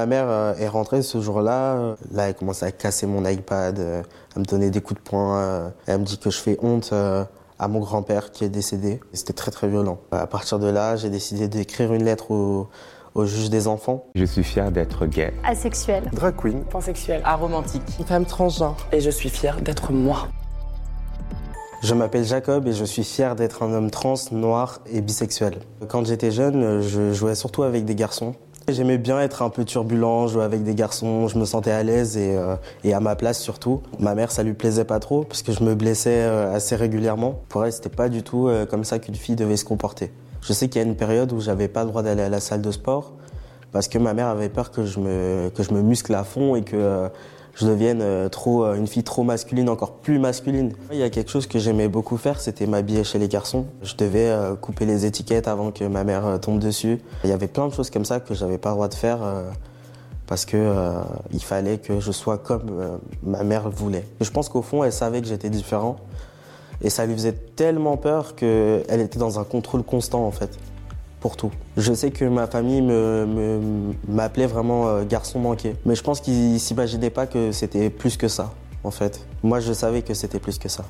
Ma mère euh, est rentrée ce jour-là. Là, elle commence à casser mon iPad, euh, à me donner des coups de poing. euh, Elle me dit que je fais honte euh, à mon grand-père qui est décédé. C'était très très violent. À partir de là, j'ai décidé d'écrire une lettre au, au juge des enfants. Je suis fier d'être gay. Asexuel. Drag queen. pansexuel, aromantique. Une femme transgenre. Et je suis fière d'être moi. Je m'appelle Jacob et je suis fier d'être un homme trans, noir et bisexuel. Quand j'étais jeune, je jouais surtout avec des garçons. J'aimais bien être un peu turbulent, jouer avec des garçons, je me sentais à l'aise et, euh, à ma place surtout. Ma mère, ça lui plaisait pas trop parce que je me blessais euh, assez régulièrement. Pour elle, c'était pas du tout euh, comme ça qu'une fille devait se comporter. Je sais qu'il y a une période où j'avais pas le droit d'aller à la salle de sport parce que ma mère avait peur que je me, que je me muscle à fond et que je devienne euh, euh, une fille trop masculine, encore plus masculine. Il y a quelque chose que j'aimais beaucoup faire, c'était m'habiller chez les garçons. Je devais euh, couper les étiquettes avant que ma mère tombe dessus. Il y avait plein de choses comme ça que j'avais pas le droit de faire parce que euh, il fallait que je sois comme ma mère voulait. Je pense qu'au fond, elle savait que j'étais différent et ça lui faisait tellement peur qu'elle était dans un contrôle constant en fait pour tout. Je sais que ma famille m'appelait vraiment euh, garçon manqué, mais je pense qu'ils s'imaginaient pas que c'était plus que ça, en fait. Moi, je savais que c'était plus que ça.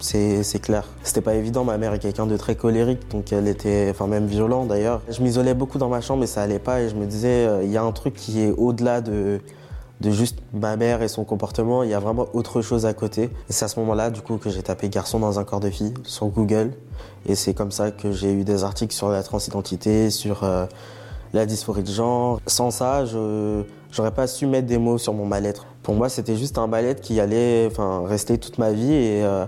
C'est c'est clair. C'était pas évident, ma mère est quelqu'un de très colérique, donc elle était, enfin même violent d'ailleurs. Je m'isolais beaucoup dans ma chambre et ça allait pas et je me disais, euh, il y a un truc qui est au-delà de, de juste ma mère et son comportement, il y a vraiment autre chose à côté. C'est à ce moment-là, du coup, que j'ai tapé garçon dans un corps de fille sur Google. Et c'est comme ça que j'ai eu des articles sur la transidentité, sur euh, la dysphorie de genre. Sans ça, je j'aurais pas su mettre des mots sur mon mal-être. Pour moi, c'était juste un mal-être qui allait rester toute ma vie. Et, euh,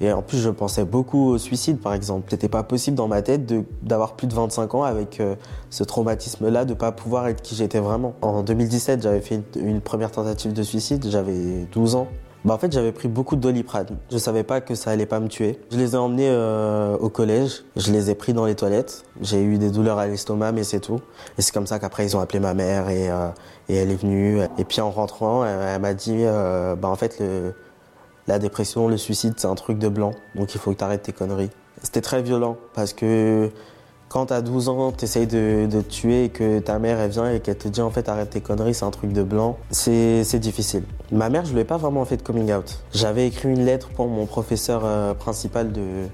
et en plus, je pensais beaucoup au suicide, par exemple. C'était pas possible dans ma tête d'avoir plus de 25 ans avec euh, ce traumatisme-là, de pas pouvoir être qui j'étais vraiment. En 2017, j'avais fait une, première tentative de suicide, j'avais 12 ans. Bah, en fait, j'avais pris beaucoup de doliprane. Je savais pas que ça allait pas me tuer. Je les ai emmenés euh, au collège. Je les ai pris dans les toilettes. J'ai eu des douleurs à l'estomac, mais c'est tout. Et c'est comme ça qu'après, ils ont appelé ma mère et, euh, elle est venue. Et puis en rentrant, elle, elle m'a dit, bah en fait, le, la dépression, le suicide, c'est un truc de blanc. Donc il faut que tu arrêtes tes conneries. C'était très violent parce que quand t'as 12 ans, t'essayes de, de te tuer et que ta mère vient et qu'elle te dit en fait arrête tes conneries, c'est un truc de blanc, c'est difficile. Ma mère, je lui ai pas vraiment fait de coming out. J'avais écrit une lettre pour mon professeur euh, principal de,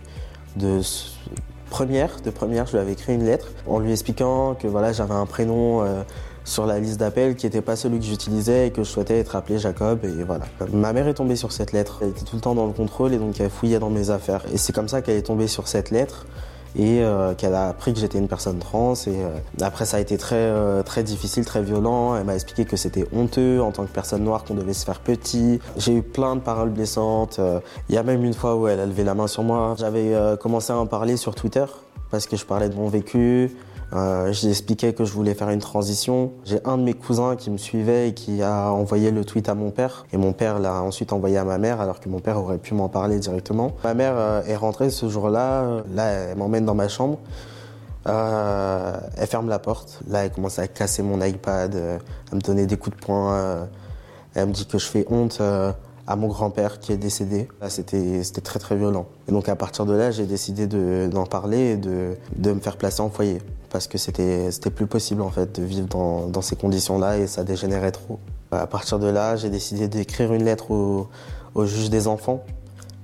de première, de première, je lui avais écrit une lettre en lui expliquant que voilà j'avais un prénom euh, sur la liste d'appels qui n'était pas celui que j'utilisais et que je souhaitais être appelé Jacob et voilà. Ma mère est tombée sur cette lettre, elle était tout le temps dans le contrôle et donc elle fouillait dans mes affaires. Et c'est comme ça qu'elle est tombée sur cette lettre et euh, qu'elle a appris que j'étais une personne trans. Et euh, après, ça a été très, euh, très difficile, très violent. Elle m'a expliqué que c'était honteux en tant que personne noire qu'on devait se faire petit. J'ai eu plein de paroles blessantes. Euh, Il y a même une fois où elle a levé la main sur moi. J'avais euh, commencé à en parler sur Twitter parce que je parlais de mon vécu. Euh, j'ai expliqué que je voulais faire une transition. J'ai un de mes cousins qui me suivait et qui a envoyé le tweet à mon père. Et mon père l'a ensuite envoyé à ma mère alors que mon père aurait pu m'en parler directement. Ma mère euh, est rentrée ce jour-là. Là, elle m'emmène dans ma chambre. Euh, elle ferme la porte. Là, elle commence à casser mon iPad, euh, à me donner des coups de poing. euh, elle me dit que je fais honte euh, à mon grand-père qui est décédé. Là, c'était très très violent. Et donc à partir de là, j'ai décidé de- d'en parler et de me faire placer en foyer. Parce que c'était plus possible en fait de vivre dans, dans ces conditions-là et ça dégénérait trop. À partir de là, j'ai décidé d'écrire une lettre au, au juge des enfants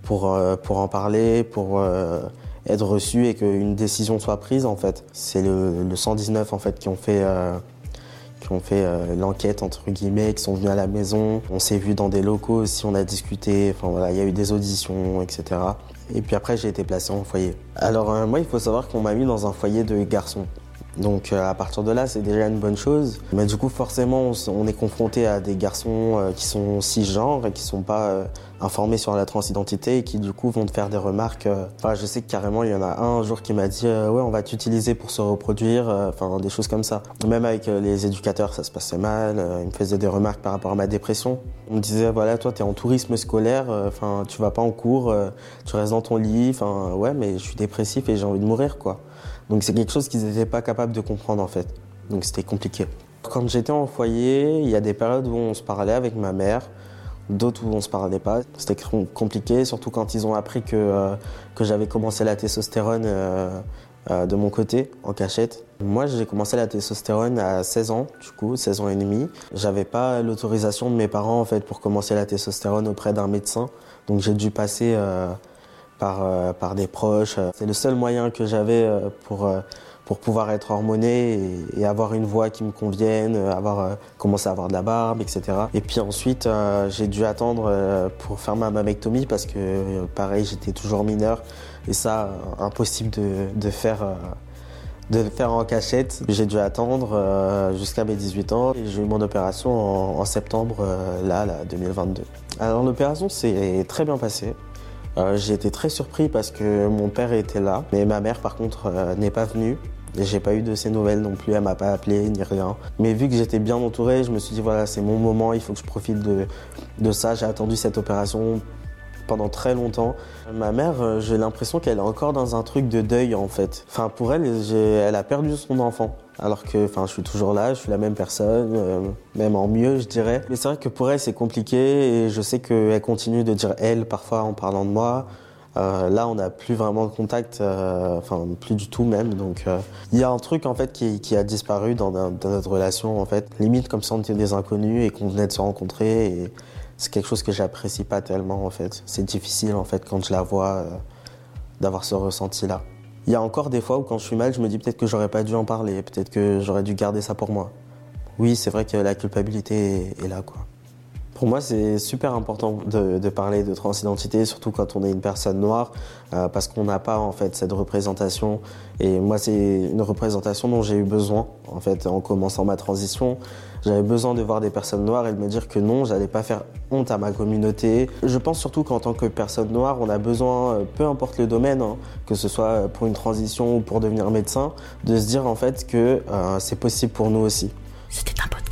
pour, euh, pour en parler, pour euh, être reçu et qu'une décision soit prise en fait. C'est le, le 119 en fait qui ont fait, euh, qui ont euh, l'enquête entre guillemets, qui sont venus à la maison. On s'est vu dans des locaux aussi, on a discuté, enfin voilà, il y a eu des auditions, etc. Et puis après j'ai été placé en foyer. Alors euh, moi il faut savoir qu'on m'a mis dans un foyer de garçons. Donc euh, à partir de là, c'est déjà une bonne chose. Mais du coup, forcément, on, est confronté à des garçons euh, qui sont cisgenres et qui sont pas informés sur la transidentité et qui du coup vont te faire des remarques. euh, Enfin, je sais que carrément, il y en a un, un jour qui m'a dit euh, ouais, on va t'utiliser pour se reproduire. euh, Enfin, des choses comme ça. Même avec les éducateurs, ça se passait mal. ils me faisaient des remarques par rapport à ma dépression. On me disait voilà, toi, t'es en tourisme scolaire. Enfin, tu vas pas en cours, tu restes dans ton lit. Enfin, ouais, mais je suis dépressif et j'ai envie de mourir, quoi. Donc c'est quelque chose qu'ils n'étaient pas capables de comprendre en fait. Donc c'était compliqué. Quand j'étais en foyer, il y a des périodes où on se parlait avec ma mère, d'autres où on se parlait pas. C'était com- compliqué, surtout quand ils ont appris que, euh, que j'avais commencé la testostérone euh, euh, de mon côté, en cachette. Moi, j'ai commencé la testostérone à 16 ans, du coup, 16 ans et demi. J'avais pas l'autorisation de mes parents, en fait, pour commencer la testostérone auprès d'un médecin. Donc, j'ai dû passer par, par des proches. C'est le seul moyen que j'avais pour, pour pouvoir être hormoné et, avoir une voix qui me convienne, avoir commencé à avoir de la barbe, etc. Et puis ensuite, j'ai dû attendre pour faire ma mammectomie parce que, pareil, j'étais toujours mineur. Et ça, impossible de, faire de faire en cachette. J'ai dû attendre euh, jusqu'à mes 18 ans et j'ai eu mon opération en, septembre, euh, là, là, 2022. Alors l'opération s'est très bien passée. Euh, j'ai été très surpris parce que mon père était là, mais ma mère par contre euh, n'est pas venue. J'ai pas eu de ses nouvelles non plus, elle m'a pas appelé ni rien. Mais vu que j'étais bien entouré, je me suis dit voilà, c'est mon moment, il faut que je profite de, de ça. J'ai attendu cette opération pendant très longtemps. Ma mère, euh, j'ai l'impression qu'elle est encore dans un truc de deuil en fait. Enfin, pour elle, elle a perdu son enfant. Alors que, enfin, je suis toujours là, je suis la même personne, euh, même en mieux, je dirais. Mais c'est vrai que pour elle, c'est compliqué et je sais qu'elle continue de dire elle parfois en parlant de moi. Euh, là, on n'a plus vraiment de contact, euh, enfin plus du tout même. Donc, euh, il y a un truc en fait qui, a disparu dans, notre relation en fait. Limite comme si on était des inconnus et qu'on venait de se rencontrer. C'est quelque chose que j'apprécie pas tellement en fait. C'est difficile en fait quand je la vois d'avoir ce ressenti là. Il y a encore des fois où quand je suis mal, je me dis peut-être que j'aurais pas dû en parler, peut-être que j'aurais dû garder ça pour moi. Oui, c'est vrai que la culpabilité est là quoi. Pour moi, c'est super important de, parler de transidentité, surtout quand on est une personne noire, euh, parce qu'on n'a pas en fait cette représentation. Et moi, c'est une représentation dont j'ai eu besoin en fait en commençant ma transition. J'avais besoin de voir des personnes noires et de me dire que non, j'allais pas faire honte à ma communauté. Je pense surtout qu'en tant que personne noire, on a besoin, euh, peu importe le domaine, hein, que ce soit pour une transition ou pour devenir médecin, de se dire en fait que euh, c'est possible pour nous aussi. C'était un podcast.